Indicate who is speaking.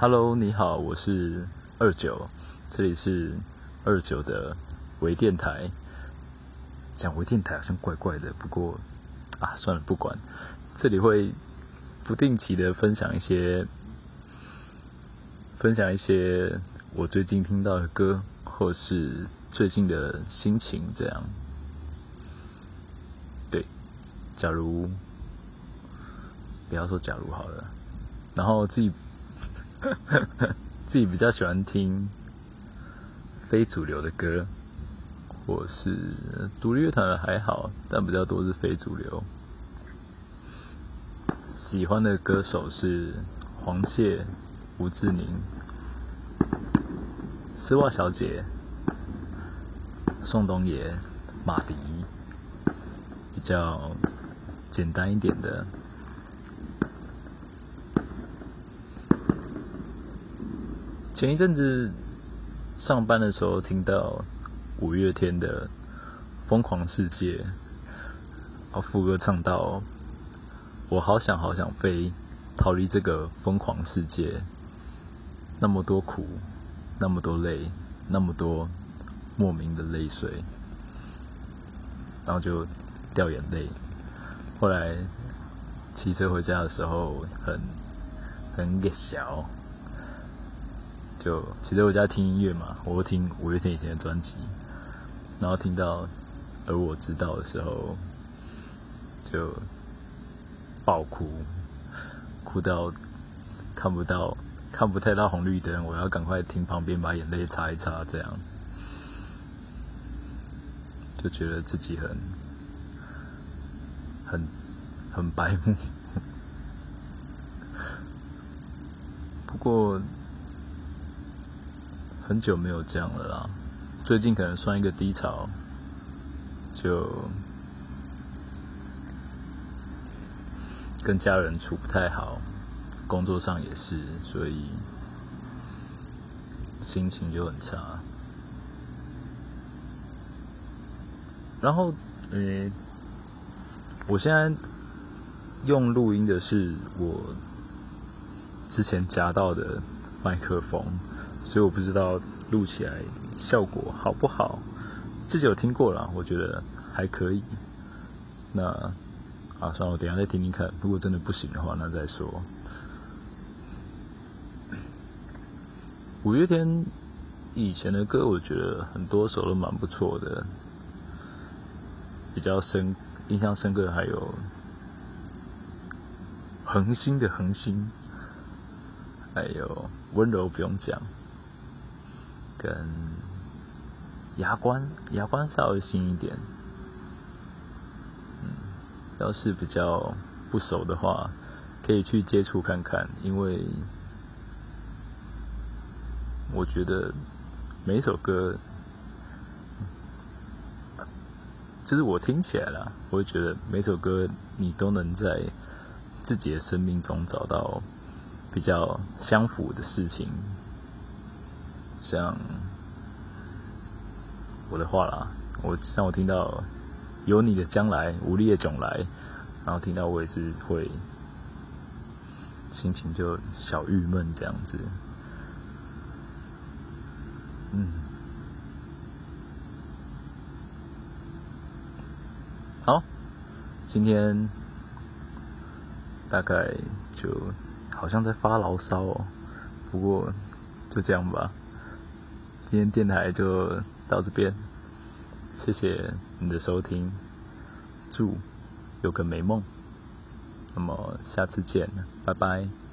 Speaker 1: Hello，你好，我是二九，这里是二九的微电台。讲微电台好像怪怪的，不过啊，算了，不管。这里会不定期的分享一些，分享一些我最近听到的歌，或是最近的心情，这样。对，假如不要说假如好了，然后自己 自己比较喜欢听非主流的歌。我是独立乐团的还好，但比较多是非主流。喜欢的歌手是黄玠、吴志宁、丝袜小姐、宋冬野、马迪，比较简单一点的。前一阵子上班的时候听到。五月天的《疯狂世界》，啊，副歌唱到：“我好想好想飞，逃离这个疯狂世界。那么多苦，那么多泪，那么多莫名的泪水。”然后就掉眼泪。后来骑车回家的时候，很很个小，就其实我在听音乐嘛，我会听五月天以前的专辑。然后听到，而我知道的时候，就爆哭，哭到看不到，看不太到红绿灯，我要赶快停旁边把眼泪擦一擦，这样就觉得自己很很很白目。不过很久没有这样了啦。最近可能算一个低潮，就跟家人处不太好，工作上也是，所以心情就很差。然后，嗯，我现在用录音的是我之前夹到的麦克风，所以我不知道录起来。效果好不好？自己有听过了，我觉得还可以。那啊，算了，我等下再听听看。如果真的不行的话，那再说。五月天以前的歌，我觉得很多首都蛮不错的。比较深印象深刻的还有恒星的恒星，还有温柔不用讲，跟。牙关，牙关稍微新一点。嗯，要是比较不熟的话，可以去接触看看，因为我觉得每一首歌，就是我听起来了，我会觉得每首歌你都能在自己的生命中找到比较相符的事情，像。我的话啦，我让我听到有你的将来，无力的总来，然后听到我也是会心情就小郁闷这样子。嗯，好，今天大概就好像在发牢骚哦，不过就这样吧，今天电台就。到这边，谢谢你的收听，祝有个美梦。那么下次见，拜拜。